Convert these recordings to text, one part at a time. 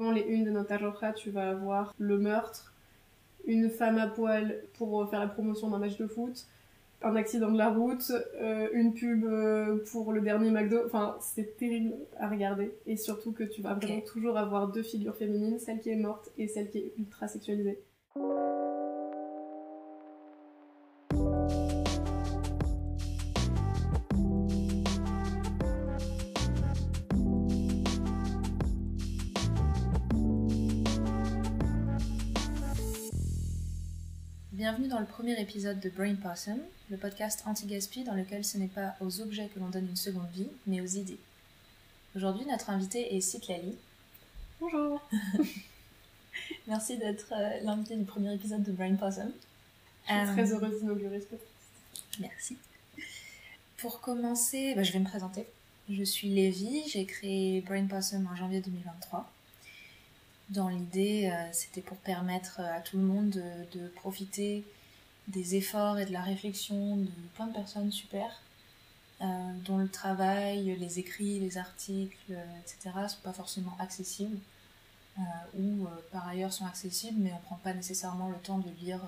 Souvent, les unes de Nota Roja, tu vas avoir le meurtre, une femme à poil pour faire la promotion d'un match de foot, un accident de la route, euh, une pub euh, pour le dernier McDo. Enfin, c'est terrible à regarder. Et surtout que tu vas vraiment toujours avoir deux figures féminines, celle qui est morte et celle qui est ultra sexualisée. Dans le premier épisode de Brain Possum, le podcast anti-gaspi dans lequel ce n'est pas aux objets que l'on donne une seconde vie, mais aux idées. Aujourd'hui, notre invité est Citlali. Bonjour Merci d'être euh, l'invité du premier épisode de Brain Possum. Je suis Euh, très heureuse d'inaugurer ce podcast. Merci. Pour commencer, bah, je vais me présenter. Je suis Lévi, j'ai créé Brain Possum en janvier 2023. Dans l'idée, euh, c'était pour permettre euh, à tout le monde de, de profiter des efforts et de la réflexion de plein de personnes super, euh, dont le travail, les écrits, les articles, euh, etc. sont pas forcément accessibles, euh, ou par ailleurs sont accessibles, mais on prend pas nécessairement le temps de lire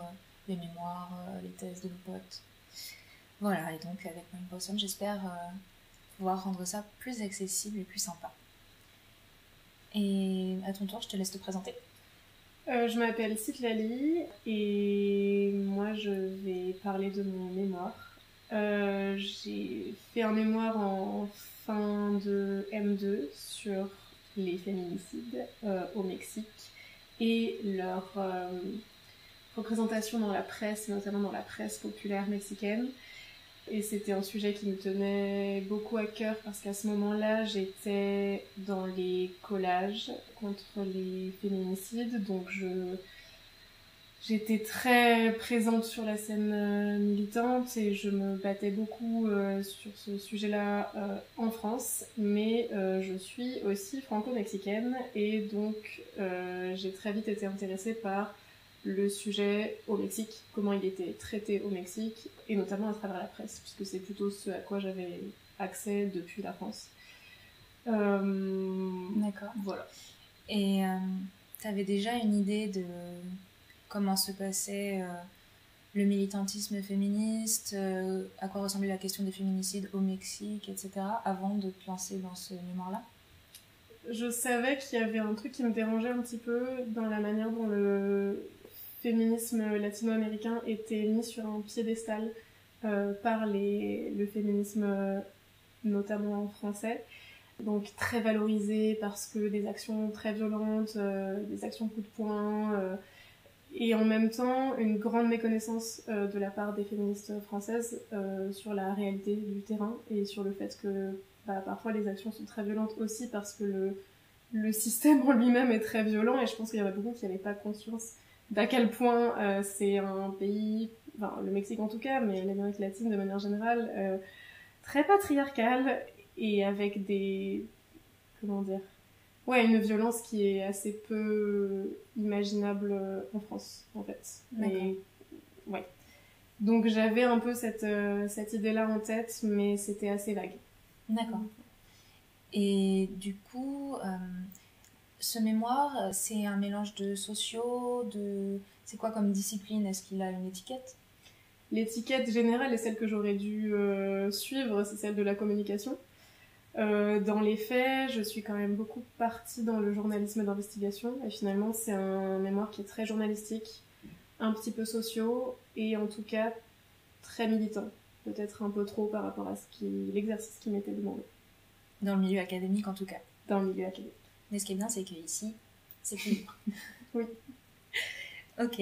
les mémoires, les thèses de nos potes. Voilà, et donc avec Brain Possum, j'espère pouvoir rendre ça plus accessible et plus sympa. Et à ton tour, je te laisse te présenter. Euh, je m'appelle Citlali et moi je vais parler de mon mémoire. Euh, j'ai fait un mémoire en fin de M2 sur les féminicides euh, au Mexique et leur représentation dans la presse, notamment dans la presse populaire mexicaine. Et c'était un sujet qui me tenait beaucoup à cœur parce qu'à ce moment-là, j'étais dans les collages contre les féminicides. Donc je j'étais très présente sur la scène euh, militante et je me battais beaucoup euh, sur ce sujet-là euh, en France. Mais je suis aussi franco-mexicaine et donc j'ai très vite été intéressée par le sujet au Mexique, comment il était traité au Mexique, et notamment à travers la presse, puisque c'est plutôt ce à quoi j'avais accès depuis la France. Euh, D'accord. voilà. Et tu avais déjà une idée de comment se passait euh, le militantisme féministe, euh, à quoi ressemblait la question des féminicides au Mexique, etc., avant de te lancer dans ce mémoire-là? Je savais qu'il y avait un truc qui me dérangeait un petit peu dans la manière dont le féminisme latino-américain était mis sur un piédestal euh, par les, le féminisme notamment français. Donc très valorisé parce que des actions très violentes, euh, des actions coup de poing, euh, et en même temps une grande méconnaissance de la part des féministes françaises sur la réalité du terrain et sur le fait que bah, parfois les actions sont très violentes aussi parce que le, le système en lui-même est très violent et je pense qu'il y en a beaucoup qui n'avaient pas conscience d'à quel point euh, c'est un pays, enfin le Mexique en tout cas, mais l'Amérique latine de manière générale, euh, très patriarcal et avec des... comment dire Ouais, une violence qui est assez peu imaginable euh, en France, en fait. Mais, ouais. Donc j'avais un peu cette, euh, cette idée-là en tête, mais c'était assez vague. D'accord. Et du coup, ce mémoire, euh, c'est un mélange de sociaux, de... C'est quoi comme discipline? Est-ce qu'il a une étiquette? L'étiquette générale est celle que j'aurais dû euh, suivre, c'est celle de la communication. Euh, dans les faits, je suis quand même beaucoup partie dans le journalisme d'investigation et finalement c'est un mémoire qui est très journalistique, un petit peu sociaux et en tout cas très militant, peut-être un peu trop par rapport à ce qui l'exercice qui m'était demandé Dans le milieu académique en tout cas. dans le milieu académique. Mais ce qui est bien, c'est qu'ici, c'est plus libre. Oui. Ok.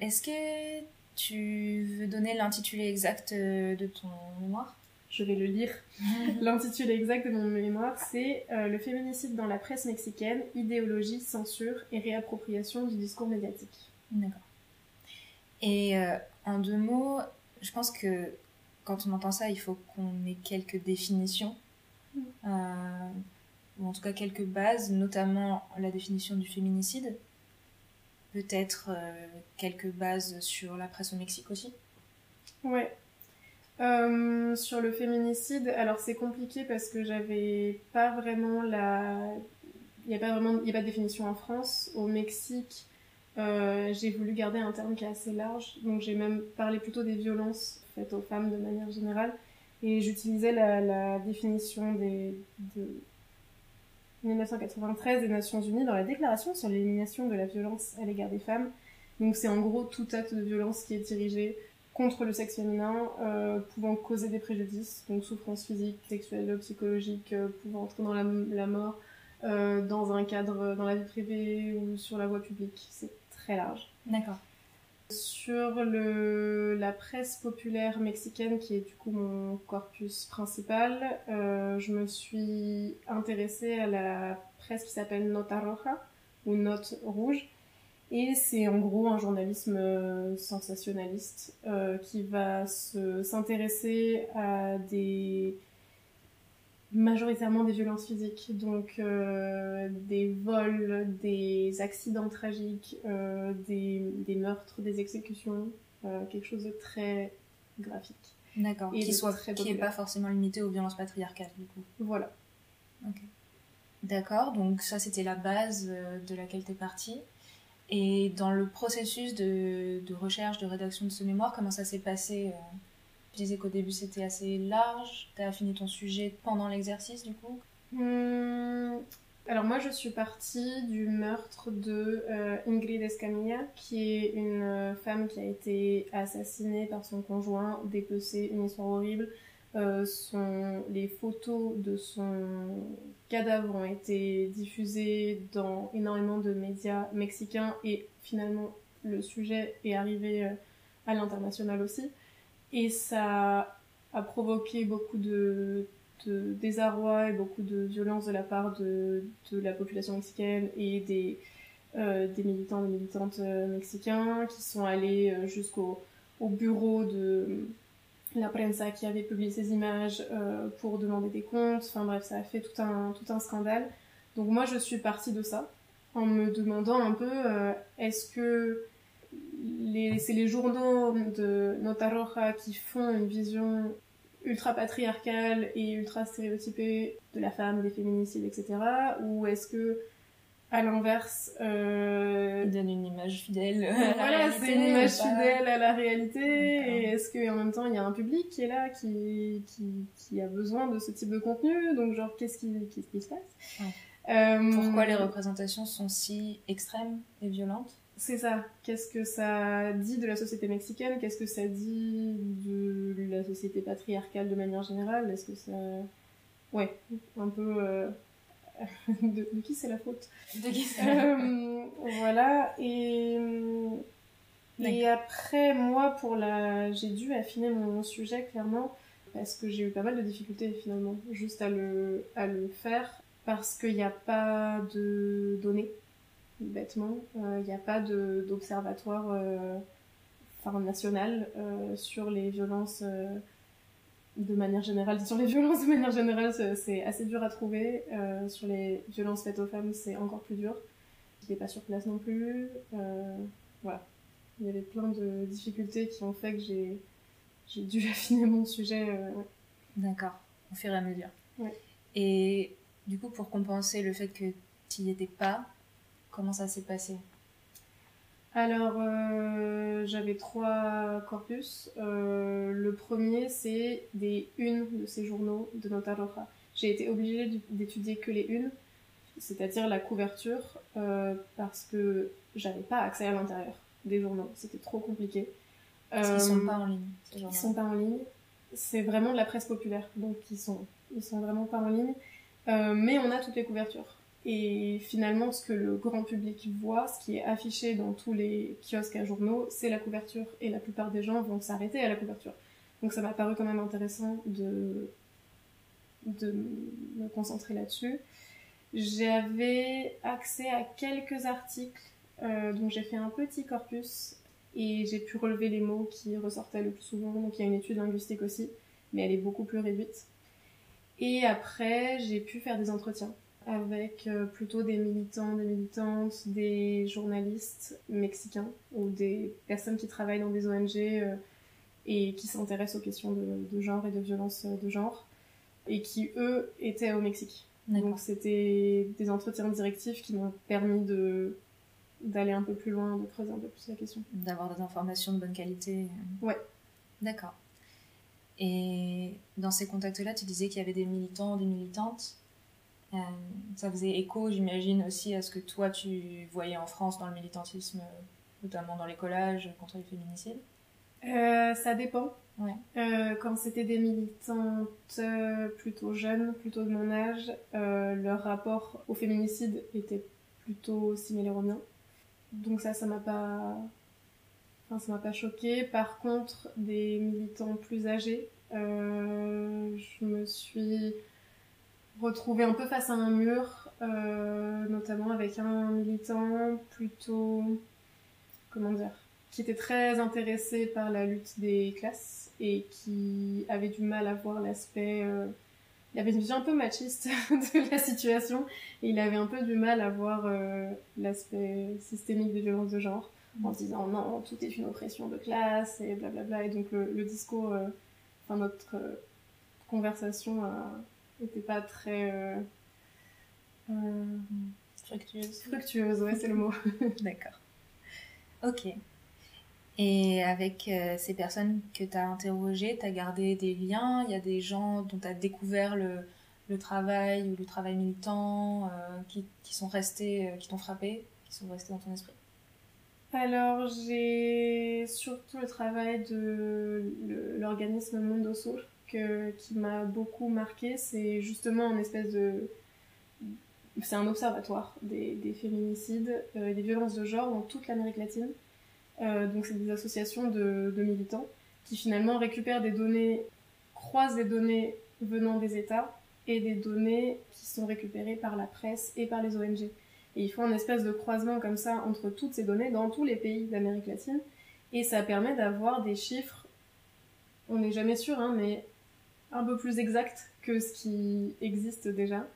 Est-ce que tu veux donner l'intitulé exact euh, de ton mémoire? Je vais le lire. L'intitulé exact de mon mémoire, c'est euh, Le féminicide dans la presse mexicaine, idéologie, censure et réappropriation du discours médiatique. D'accord. Et euh, en deux mots, je pense que quand on entend ça, il faut qu'on ait quelques définitions, Mm. euh, ou en tout cas quelques bases, notamment la définition du féminicide, peut-être euh, quelques bases sur la presse au Mexique aussi. Ouais. Euh, sur le féminicide, alors c'est compliqué parce que j'avais pas vraiment la il n'y a pas vraiment, y a pas de définition en France. Au Mexique, euh, j'ai voulu garder un terme qui est assez large, donc j'ai même parlé plutôt des violences faites aux femmes de manière générale, et j'utilisais la, définition des, de 1993 des Nations Unies dans la Déclaration sur l'élimination de la violence à l'égard des femmes. Donc c'est en gros tout acte de violence qui est dirigé contre le sexe féminin, euh, pouvant causer des préjudices, donc souffrance physique, sexuelle, psychologique, euh, pouvant entraîner la, la mort euh, dans un cadre, dans la vie privée ou sur la voie publique. C'est très large. D'accord. Sur la presse populaire mexicaine, qui est du coup mon corpus principal, euh, je me suis intéressée à la presse qui s'appelle Nota Roja, ou Note Rouge, et c'est en gros un journalisme euh, sensationnaliste euh, qui va s'intéresser à des majoritairement des violences physiques, donc euh, des vols, des accidents tragiques, euh, des, des, meurtres, des exécutions, euh, quelque chose de très graphique. D'accord. Qui soit très qui n'est pas forcément limité aux violences patriarcales du coup. Voilà. D'accord. Donc ça c'était la base de laquelle tu es partie. Et dans le processus de, de, recherche, de rédaction de ce mémoire, comment ça s'est passé Tu disais qu'au début c'était assez large. Tu as affiné ton sujet pendant l'exercice du coup hum, Alors moi je suis partie du meurtre de euh, Ingrid Escamilla, qui est une euh, femme qui a été assassinée par son conjoint, dépecée, une histoire horrible. Euh, les photos de son cadavre ont été diffusées dans énormément de médias mexicains et finalement le sujet est arrivé à l'international aussi. Et ça a provoqué beaucoup de, désarroi et beaucoup de violence de la part de, la population mexicaine et des, euh, des militants et militantes euh, mexicains qui sont allés jusqu'au au bureau de la prensa qui avait publié ces images euh, pour demander des comptes. Enfin bref, ça a fait tout un, tout un scandale. Donc moi, je suis partie de ça en me demandant un peu euh, est-ce que c'est les journaux de Nota Roja qui font une vision ultra patriarcale et ultra stéréotypée de la femme, des féminicides, etc. Ou est-ce que à l'inverse, euh... il donne une image fidèle. voilà, c'est une image fidèle à la réalité. Et est-ce qu'en même temps, il y a un public qui est là, qui, qui, qui, a besoin de ce type de contenu? Donc, genre, qu'est-ce qui, qu'est-ce qui se passe? Ouais. euh... Pourquoi les représentations sont si extrêmes et violentes? C'est ça. Qu'est-ce que ça dit de la société mexicaine? Qu'est-ce que ça dit de la société patriarcale de manière générale? Est-ce que ça... Ouais, un peu... Euh de, de, qui c'est la faute? De qui c'est euh, Voilà, et, et après, moi, pour la... j'ai dû affiner mon sujet clairement parce que j'ai eu pas mal de difficultés finalement juste à le, à le faire parce qu'il n'y a pas de données, bêtement. Euh, il n'y a pas d'observatoire euh, enfin, national euh, sur les violences euh, de manière générale, sur les violences de manière générale, c'est assez dur à trouver. Euh, sur les violences faites aux femmes, c'est encore plus dur. J'étais pas sur place non plus. Euh, voilà. Il y avait plein de difficultés qui ont fait que j'ai dû affiner mon sujet. Euh, ouais. D'accord, au fur et à mesure. Ouais. Et du coup, pour compenser le fait que tu n'y étais pas, comment ça s'est passé? Alors, euh, j'avais trois corpus. Euh, le premier, c'est des unes de ces journaux de Nota Roja. J'ai été obligée d'étudier que les unes, c'est-à-dire la couverture, euh, parce que j'avais pas accès à l'intérieur des journaux. C'était trop compliqué. Parce qu'ils sont pas en ligne. Ces ils sont pas en ligne. C'est vraiment de la presse populaire, donc ils sont, ils sont vraiment pas en ligne. Mais on a toutes les couvertures. Et finalement, ce que le grand public voit, ce qui est affiché dans tous les kiosques à journaux, c'est la couverture. Et la plupart des gens vont s'arrêter à la couverture. Donc ça m'a paru quand même intéressant de, de me concentrer là-dessus. J'avais accès à quelques articles, euh, donc j'ai fait un petit corpus et j'ai pu relever les mots qui ressortaient le plus souvent. Donc il y a une étude linguistique aussi, mais elle est beaucoup plus réduite. Et après, j'ai pu faire des entretiens avec euh, plutôt des militants, des militantes, des journalistes mexicains ou des personnes qui travaillent dans des ONG euh, et qui s'intéressent aux questions de, de, genre et de violence euh, de genre et qui eux étaient au Mexique. Donc c'était des entretiens directifs qui m'ont permis de d'aller un peu plus loin, de creuser un peu plus la question. D'avoir des informations de bonne qualité. Ouais. D'accord. Et dans ces contacts-là, tu disais qu'il y avait des militants, des militantes. Euh, ça faisait écho, j'imagine, aussi à ce que toi tu voyais en France dans le militantisme, notamment dans les collages contre les féminicides euh, Ça dépend. Ouais. Euh, quand c'était des militantes euh, plutôt jeunes, plutôt de mon âge, euh, leur rapport au féminicide était plutôt similaire au mien. Donc ça, ça m'a pas, enfin ça m'a pas choqué. Par contre, des militants plus âgés, je me suis retrouvée un peu face à un mur, notamment avec un militant plutôt, comment dire, qui était très intéressé par la lutte des classes et qui avait du mal à voir l'aspect... Euh, il avait une vision un peu machiste de la situation et il avait un peu du mal à voir euh, l'aspect systémique des violences de genre en mm. disant non, tout est une oppression de classe et blablabla. Et donc le, discours, euh, enfin notre conversation n'était pas très... fructueuse. Fructueuse, ouais, c'est le mot. D'accord. Ok. Et avec euh, ces personnes que tu as interrogées, tu as gardé des liens? Il y a des gens dont tu as découvert le, le, travail ou le travail militant euh, qui, qui, sont restés, euh, qui t'ont frappé, qui sont restés dans ton esprit? Alors, j'ai surtout le travail de l'organisme Mondo Soul qui m'a beaucoup marqué. C'est justement une espèce de. C'est un observatoire des, des féminicides et des violences de genre dans toute l'Amérique latine. Euh, donc c'est des associations de, militants qui finalement récupèrent des données, croisent des données venant des États et des données qui sont récupérées par la presse et par les ONG. Et ils font un espèce de croisement comme ça entre toutes ces données dans tous les pays d'Amérique latine. Et ça permet d'avoir des chiffres, on n'est jamais sûr, hein, mais un peu plus exacts que ce qui existe déjà.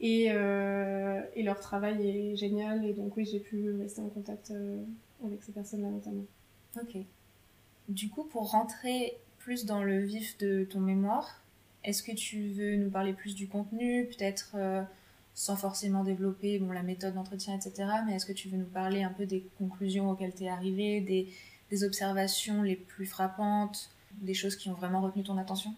Et, euh, et, leur travail est génial. Et donc oui, j'ai pu rester en contact euh, avec ces personnes-là notamment. Ok. Du coup, pour rentrer plus dans le vif de ton mémoire, est-ce que tu veux nous parler plus du contenu, peut-être euh, sans forcément développer bon, la méthode d'entretien, etc. Mais est-ce que tu veux nous parler un peu des conclusions auxquelles tu es arrivé, des, des observations les plus frappantes, des choses qui ont vraiment retenu ton attention?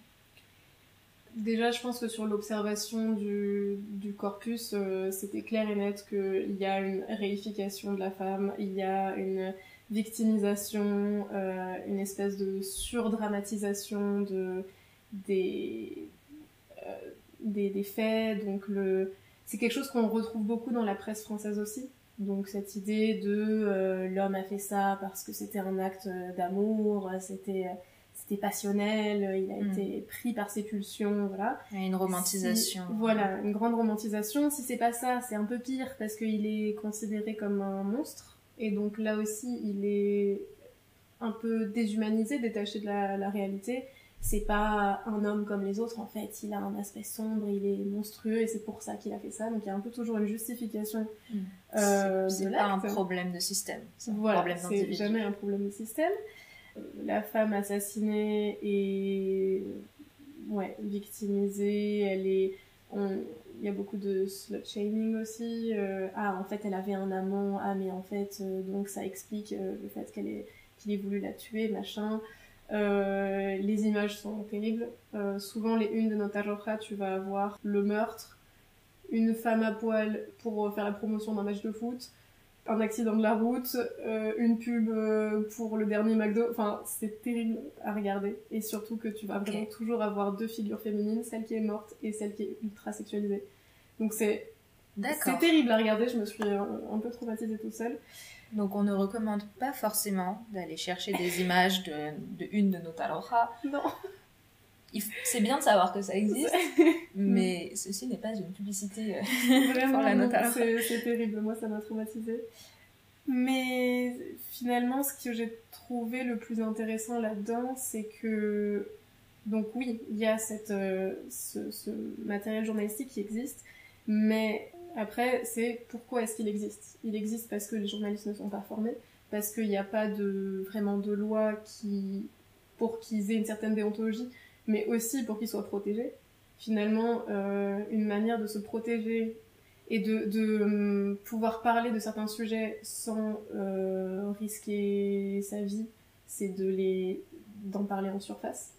Déjà, je pense que sur l'observation du, du, corpus, euh, c'était clair et net qu'il y a une réification de la femme, il y a une victimisation, euh, une espèce de surdramatisation de, des, euh, des, des, faits. Donc, le, c'est quelque chose qu'on retrouve beaucoup dans la presse française aussi. Donc, cette idée de l'homme a fait ça parce que c'était un acte d'amour, c'était c'était passionnel, il a hmm. été pris par ses pulsions, voilà. une romantisation. voilà, une grande romantisation. Si c'est pas ça, c'est un peu pire parce qu'il est considéré comme un monstre. Et donc là aussi, il est un peu déshumanisé, détaché de la, réalité. C'est pas un homme comme les autres, en fait. Il a un aspect sombre, il est monstrueux et c'est pour ça qu'il a fait ça. Donc il y a un peu toujours une justification. Hmm. Euh, c'est pas un problème de système. Voilà, c'est jamais un problème de système la femme assassinée est ouais, victimisée, elle est... Il y a beaucoup de slut shaming aussi. Euh, ah, en fait, elle avait un amant. Ah, mais en fait, euh, donc ça explique euh, le fait qu'elle qu'il ait voulu la tuer, machin. les images sont terribles. souvent, les unes de Nota Roja, tu vas avoir le meurtre, une femme à poil pour faire la promotion d'un match de foot, un accident de la route, euh, une pub euh, pour le dernier McDo. Enfin, c'est terrible à regarder. Et surtout que tu vas vraiment toujours avoir deux figures féminines, celle qui est morte et celle qui est ultra sexualisée. Donc c'est c'est terrible à regarder. Je me suis euh, un, peu traumatisée toute seule. Donc on ne recommande pas forcément d'aller chercher des images de, de une de nos talojas. Non c'est bien de savoir que ça existe, mais ceci n'est pas une publicité euh, Vraiment, la C'est terrible, moi ça m'a traumatisée. Mais finalement, ce que j'ai trouvé le plus intéressant là-dedans, c'est que, donc oui, il y a cette, euh, ce, ce, matériel journalistique qui existe, mais après, c'est pourquoi est-ce qu'il existe? Il existe parce que les journalistes ne sont pas formés, parce qu'il n'y a pas de, vraiment de loi qui, pour qu'ils aient une certaine déontologie, mais aussi pour qu'ils soient protégés. finalement une manière de se protéger et de, hum, pouvoir parler de certains sujets sans risquer sa vie, c'est de les d'en parler en surface.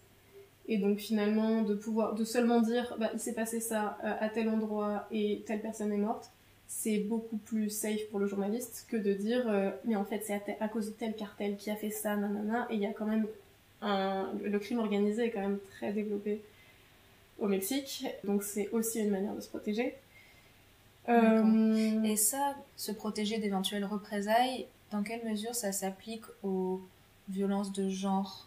Et donc finalement de pouvoir de seulement dire bah, il s'est passé ça à tel endroit et telle personne est morte, c'est beaucoup plus safe pour le journaliste que de dire euh, mais en fait c'est à, cause de tel cartel qui a fait ça nanana et il y a quand même un le crime organisé est quand même très développé au Mexique donc c'est aussi une manière de se protéger. Euh... et ça se protéger d'éventuelles représailles dans quelle mesure ça s'applique aux violences de genre?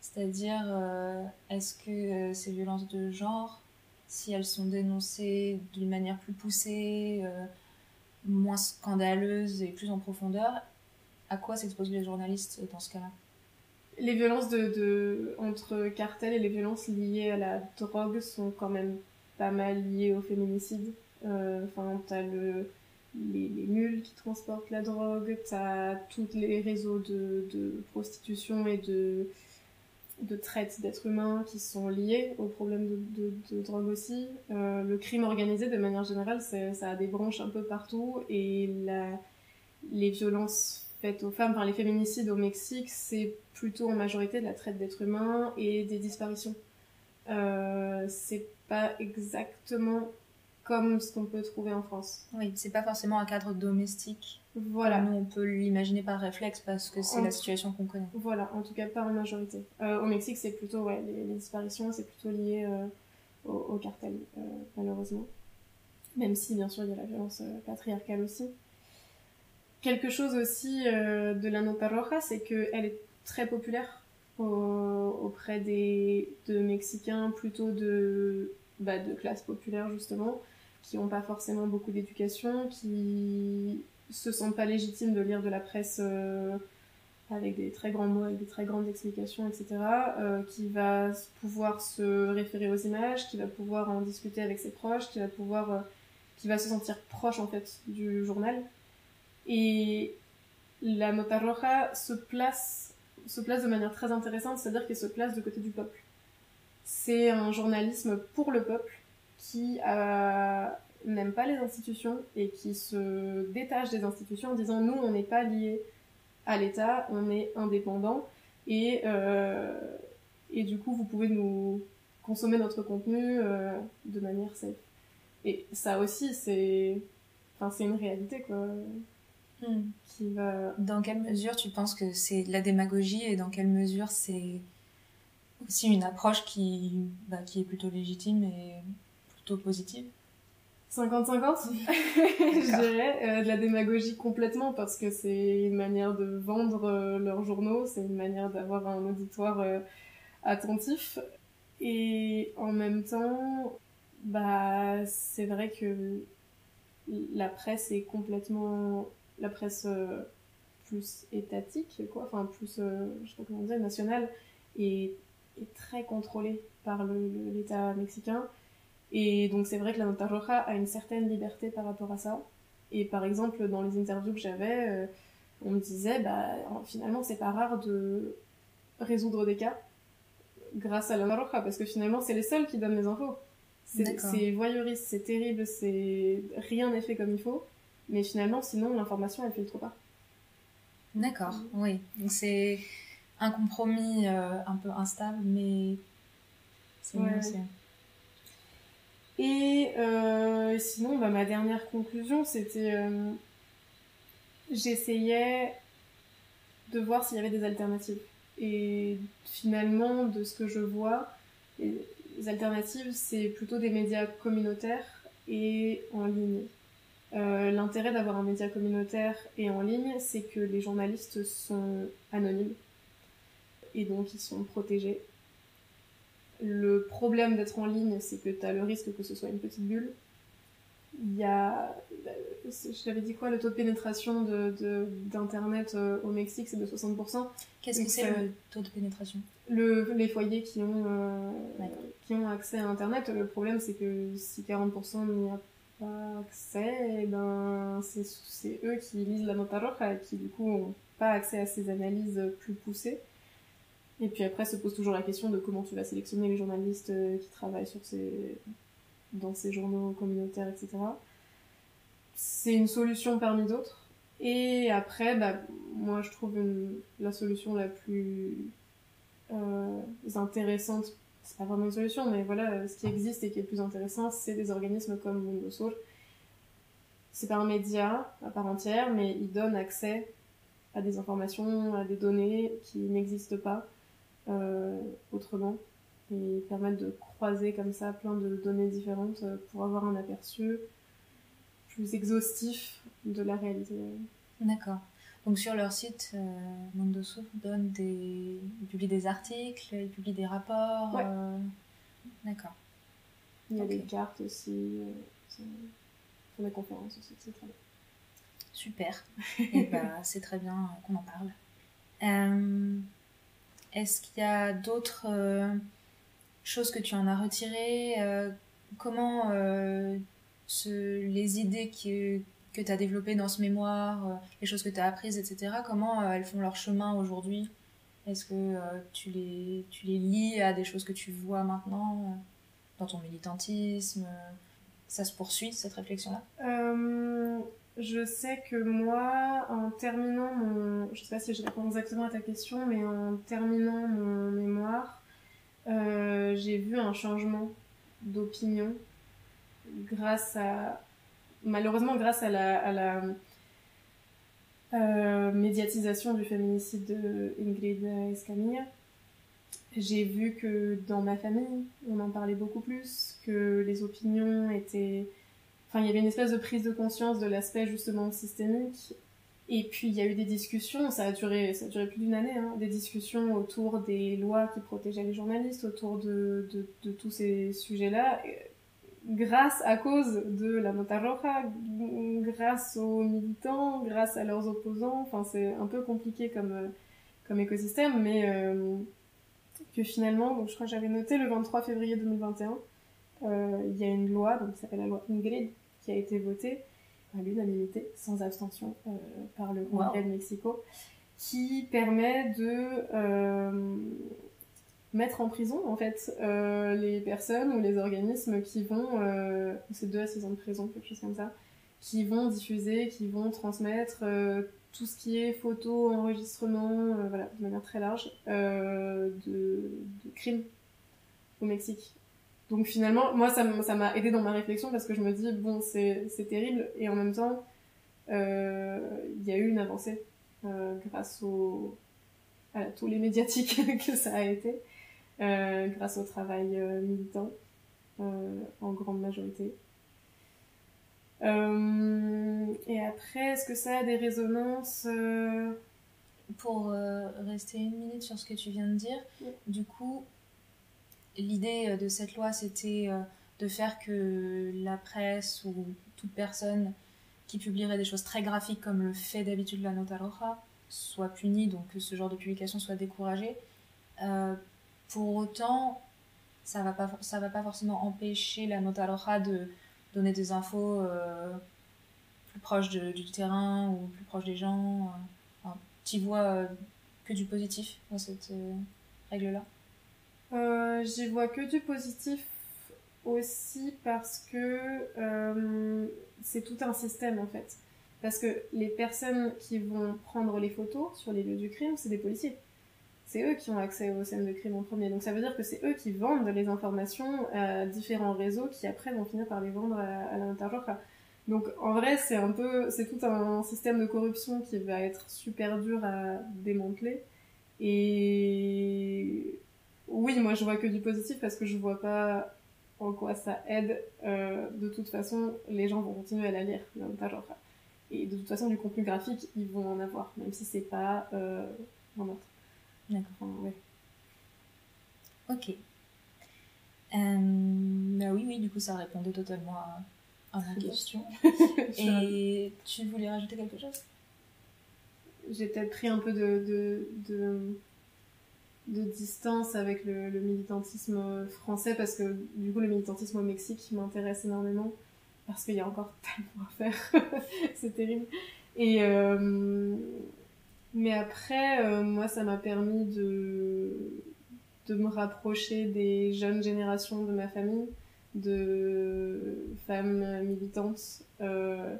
C'est-à-dire euh, est-ce que euh, ces violences de genre si elles sont dénoncées d'une manière plus poussée, euh, moins scandaleuse et plus en profondeur, à quoi s'exposent les journalistes dans ce cas-là? Les violences entre cartels et les violences liées à la drogue sont quand même pas mal liées au féminicide. Euh, enfin, t'as le, les, mules qui transportent la drogue, t'as tous les réseaux de, prostitution et de de traite d'êtres humains qui sont liés au problème de, drogue aussi. Euh, le crime organisé, de manière générale, ça a des branches un peu partout et les violences faites aux femmes, enfin les féminicides au Mexique, c'est plutôt en majorité de la traite d'êtres humains et des disparitions. Euh, c'est pas exactement comme ce qu'on peut trouver en France. Oui, c'est pas forcément un cadre domestique. Voilà. Nous, on peut l'imaginer par réflexe parce que c'est la situation qu'on connaît. Voilà, en tout cas pas en majorité. Euh, au Mexique, c'est plutôt, ouais, les, disparitions, c'est plutôt lié euh, au, cartel, euh, malheureusement. Même si, bien sûr, il y a la violence patriarcale aussi. Quelque chose aussi de la Nota Roja, c'est qu'elle est très populaire auprès des de Mexicains plutôt de, bah, de classe populaire, justement qui n'ont pas forcément beaucoup d'éducation, qui se sentent pas légitimes de lire de la presse euh, avec des très grands mots, avec des très grandes explications, etc., euh, qui va pouvoir se référer aux images, qui va pouvoir en discuter avec ses proches, qui va pouvoir, euh, qui va se sentir proche en fait du journal. Et la Nota Roja se place, se place de manière très intéressante, c'est-à-dire qu'elle se place du côté du peuple. C'est un journalisme pour le peuple qui euh, n'aime pas les institutions et qui se détache des institutions en disant nous on n'est pas lié à l'État, on est indépendant et, euh, et du coup vous pouvez nous consommer notre contenu euh, de manière safe. Et ça aussi c'est enfin, une réalité quoi. Hmm. Qui va... Dans quelle mesure tu penses que c'est de la démagogie et dans quelle mesure c'est aussi une approche qui, bah, qui est plutôt légitime et positive? 50-50 Je dirais euh, de la démagogie complètement parce que c'est une manière de vendre euh, leurs journaux, c'est une manière d'avoir un auditoire euh, attentif. Et en même temps, bah, c'est vrai que la presse est complètement. La presse plus étatique, quoi, enfin plus, je sais pas comment dire, nationale, est, est très contrôlée par l'État mexicain. Et donc c'est vrai que la Nota Roja a une certaine liberté par rapport à ça. Et par exemple, dans les interviews que j'avais, euh, on me disait, bah, finalement, c'est pas rare de résoudre des cas grâce à la Nota Roja, parce que finalement, c'est les seuls qui donnent les infos. C'est voyeuriste, c'est terrible, c'est rien n'est fait comme il faut, mais finalement, sinon, l'information, elle filtre pas. D'accord, oui. Donc c'est un compromis euh, un peu instable, mais c'est ouais. aussi. Et euh, sinon, bah, ma dernière conclusion, c'était euh, j'essayais de voir s'il y avait des alternatives. Et finalement, de ce que je vois, les alternatives, c'est plutôt des médias communautaires et en ligne. Euh, l'intérêt d'avoir un média communautaire et en ligne, c'est que les journalistes sont anonymes et donc ils sont protégés. Le problème d'être en ligne, c'est que tu as le risque que ce soit une petite bulle. Il y a, je t'avais dit quoi, le taux de pénétration d'Internet de, euh, au Mexique, c'est de 60%. Qu'est-ce que c'est le taux de pénétration? Le, Les foyers qui ont, euh, qui ont accès à Internet, le problème c'est que si 40% n'y a pas accès, eh ben, c'est eux qui lisent la nota roja et qui du coup n'ont pas accès à ces analyses plus poussées. Et puis après se pose toujours la question de comment tu vas sélectionner les journalistes euh, qui travaillent sur ces... dans ces journaux communautaires, etc. C'est une solution parmi d'autres. Et après, bah, moi je trouve la solution la plus euh, intéressante, c'est pas vraiment une solution, mais voilà, ce qui existe et qui est le plus intéressant, c'est des organismes comme Mundosur. C'est pas un média à part entière, mais il donne accès à des informations, à des données qui n'existent pas euh, autrement et permettent de croiser comme ça plein de données différentes euh, pour avoir un aperçu plus exhaustif de la réalité. D'accord. Donc sur leur site, euh, donne des, ils publient des articles, ils publient des rapports. Euh, d'accord. Il y a des cartes aussi, euh, des conférences aussi, c'est très bien. Super. Et bah, c'est très bien qu'on en parle. Euh, est-ce qu'il y a d'autres choses que tu en as retirées Comment les idées qui, que tu as développées dans ce mémoire, euh, les choses que tu as apprises, etc., comment euh, elles font leur chemin aujourd'hui? Est-ce que euh, tu, les, tu les lis à des choses que tu vois maintenant dans ton militantisme? Ça se poursuit, cette réflexion-là? Je sais que moi, en terminant mon... Je sais pas si je réponds exactement à ta question, mais en terminant mon mémoire, j'ai vu un changement d'opinion grâce à malheureusement grâce à la, euh, médiatisation du féminicide de Ingrid Escamilla, j'ai vu que dans ma famille, on en parlait beaucoup plus, que les opinions étaient... Enfin, il y avait une espèce de prise de conscience de l'aspect justement systémique. Et puis, il y a eu des discussions, ça a duré, ça a duré plus d'une année, hein, des discussions autour des lois qui protégeaient les journalistes, autour de, tous ces sujets-là grâce à cause de la Nota Roja, grâce aux militants, grâce à leurs opposants. Enfin, c'est un peu compliqué comme, euh, comme écosystème, mais euh, que finalement, donc je crois que j'avais noté le 23 février 2021, euh, il y a une loi, donc qui s'appelle la loi Ingrid, qui a été votée à l'unanimité, sans abstention, par le Congrès de Mexico, qui permet de mettre en prison en fait euh, les personnes ou les organismes qui vont euh, c'est deux à six ans de prison quelque chose comme ça qui vont diffuser qui vont transmettre euh, tout ce qui est photo enregistrement euh, voilà de manière très large de, de, crimes au Mexique. Donc finalement moi ça m'a aidé dans ma réflexion parce que je me dis bon c'est terrible et en même temps il y a eu une avancée grâce au à tous les médiatiques que ça a été. euh, grâce au travail euh, militant euh, en grande majorité. et après, est-ce que ça a des résonances Pour rester une minute sur ce que tu viens de dire, du coup, l'idée de cette loi, c'était de faire que la presse ou toute personne qui publierait des choses très graphiques comme le fait d'habitude la Nota Roja soit punie, donc que ce genre de publication soit découragée. Pour autant, ça va pas ça va pas forcément empêcher la Nota Roja de donner des infos euh, plus proches du terrain ou plus proches des gens. Euh, tu vois euh, que du positif dans cette règle-là? J'y vois que du positif aussi parce que c'est tout un système en fait. Parce que les personnes qui vont prendre les photos sur les lieux du crime, c'est des policiers c'est eux qui ont accès aux scènes de crime en premier. Donc ça veut dire que c'est eux qui vendent les informations à différents réseaux qui après vont finir par les vendre à, à Donc en vrai, c'est un peu, c'est tout un système de corruption qui va être super dur à démanteler. Et oui, moi je vois que du positif parce que je vois pas en quoi ça aide. Euh, de toute façon, les gens vont continuer à la lire, Et de toute façon, du contenu graphique, ils vont en avoir, même si c'est pas euh, un meurtre. D'accord, ouais. Ok. Euh, bah oui, oui, du coup, ça répondait totalement à, ma question. Et tu voulais rajouter quelque chose? J'ai peut-être pris un peu de, de, de, distance avec le, militantisme français parce que, du coup, le militantisme au Mexique m'intéresse énormément parce qu'il y a encore tellement à faire. C'est terrible. Et. Euh, Mais après, euh, moi, ça m'a permis de, de me rapprocher des jeunes générations de ma famille, de femmes militantes euh,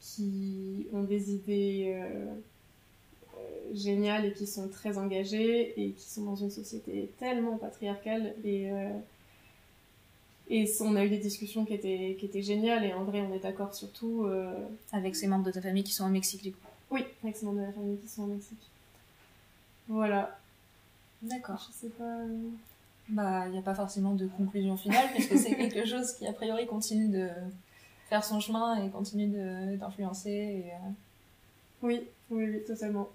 qui ont des idées euh, géniales et qui sont très engagées et qui sont dans une société tellement patriarcale et et on a eu des discussions qui étaient, qui étaient géniales et en vrai on est d'accord surtout. Avec ces membres de ta famille qui sont au Mexique du coup oui, avec membres de la famille qui sont au Mexique. Voilà. D'accord. Je sais pas. Euh, bah, il n'y a pas forcément de conclusion finale, puisque c'est quelque chose qui, a priori, continue de faire son chemin et continue d'influencer. Euh, oui, oui, oui, totalement.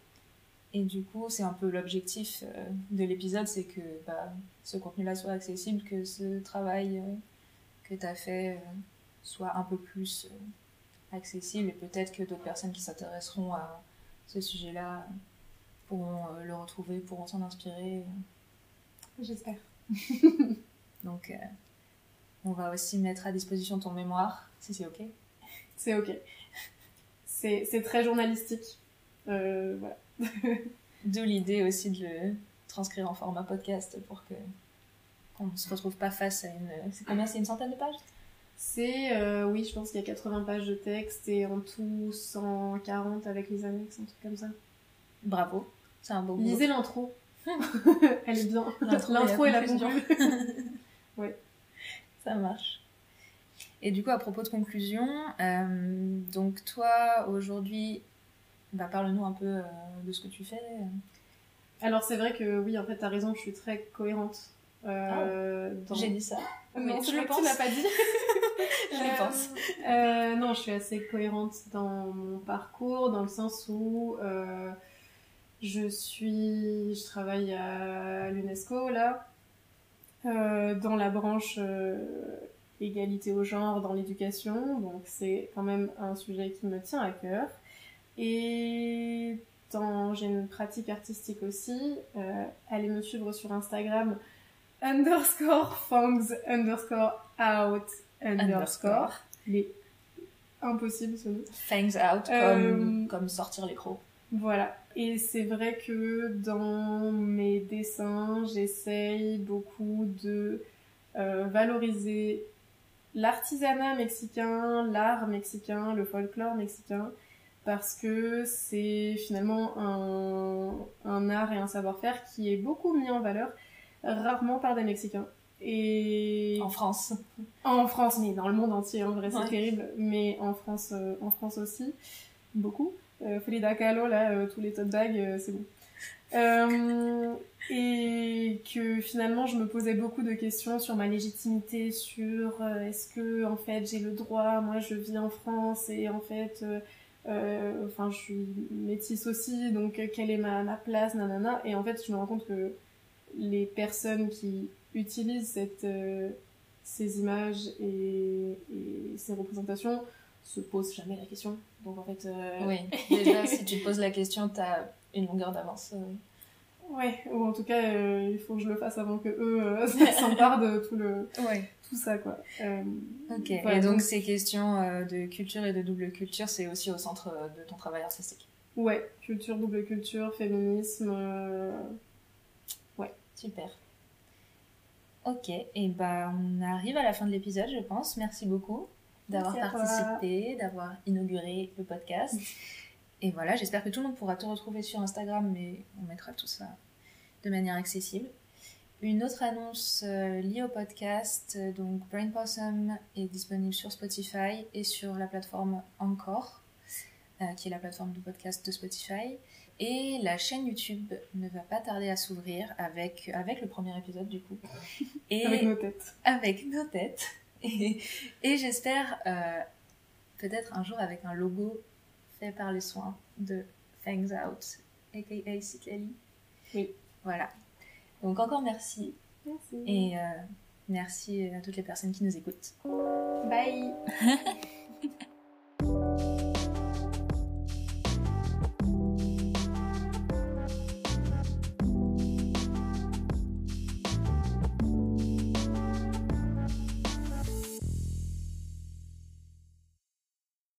Et du coup, c'est un peu l'objectif euh, de l'épisode, c'est que bah, ce contenu-là soit accessible, que ce travail que tu as fait soit un peu plus accessible et peut-être que d'autres personnes qui s'intéresseront à ce sujet-là pourront euh, le retrouver, pourront s'en inspirer. J'espère. Donc, euh, on va aussi mettre à disposition ton mémoire, si c'est OK. C'est OK. C'est très journalistique. Euh, voilà. D'où l'idée aussi de le transcrire en format podcast pour que qu'on ne se retrouve pas face à une... C'est combien C'est une centaine de pages? C'est, euh, oui, je pense qu'il y a 80 pages de texte et en tout 140 avec les annexes, un truc comme ça. Bravo, c'est un beau Lisez l'intro. Elle est bien. L'intro et la conclusion. oui. Ça marche. Et du coup, à propos de conclusion, euh, donc toi, aujourd'hui, bah, parle-nous un peu euh, de ce que tu fais. Alors, c'est vrai que oui, en fait, t'as raison, je suis très cohérente. Ah, j'ai dit ça. Non, je le pense. Tu l'as pas dit. je le pense. Euh, non, je suis assez cohérente dans mon parcours, dans le sens où euh, je suis, je travaille à l'UNESCO là, euh, dans la branche égalité au genre dans l'éducation, donc c'est quand même un sujet qui me tient à cœur. Et j'ai une pratique artistique aussi. allez me suivre sur Instagram underscore fangs underscore out underscore. Il est impossible ce nom. Fangs out comme, euh, comme sortir les crocs. Voilà. Et c'est vrai que dans mes dessins, j'essaye beaucoup de euh, valoriser l'artisanat mexicain, l'art mexicain, le folklore mexicain, parce que c'est finalement un, un, art et un savoir-faire qui est beaucoup mis en valeur rarement par des Mexicains. Et en France. En France, mais dans le monde entier, en vrai, c'est terrible. Mais en France, euh, en France aussi, beaucoup. Euh, Frida Kahlo, là, euh, tous les top bags, euh, c'est bon. et que finalement, je me posais beaucoup de questions sur ma légitimité, sur est-ce que, en fait, j'ai le droit, moi, je vis en France et en fait, enfin, je suis métisse aussi, donc quelle est ma, ma place, nanana. Et en fait, je me rends compte que les personnes qui utilisent cette, euh, ces images et, ces représentations se posent jamais la question. Donc en fait. Euh, oui, déjà, si tu poses la question, tu as une longueur d'avance. Euh. Ouais, ou en tout cas, il faut que je le fasse avant que eux s'emparent de tout, le, tout ça, quoi. ok, et donc, ces questions de culture et de double culture, c'est aussi au centre de ton travail artistique Ouais, culture, double culture, féminisme Super. Ok, et ben on arrive à la fin de l'épisode, je pense. Merci beaucoup d'avoir participé, d'avoir inauguré le podcast. et voilà, j'espère que tout le monde pourra te retrouver sur Instagram, mais on mettra tout ça de manière accessible. Une autre annonce euh, liée au podcast, euh, donc Brain Possum est disponible sur Spotify et sur la plateforme Encore, euh, qui est la plateforme de podcast de Spotify. Et la chaîne YouTube ne va pas tarder à s'ouvrir avec, avec le premier épisode du coup. Et avec nos têtes. Avec nos têtes. Et, et j'espère euh, peut-être un jour avec un logo fait par les soins de Fangs Out, aka Citlali. Oui. Voilà. Donc encore merci. Merci. Et euh, merci à toutes les personnes qui nous écoutent. Bye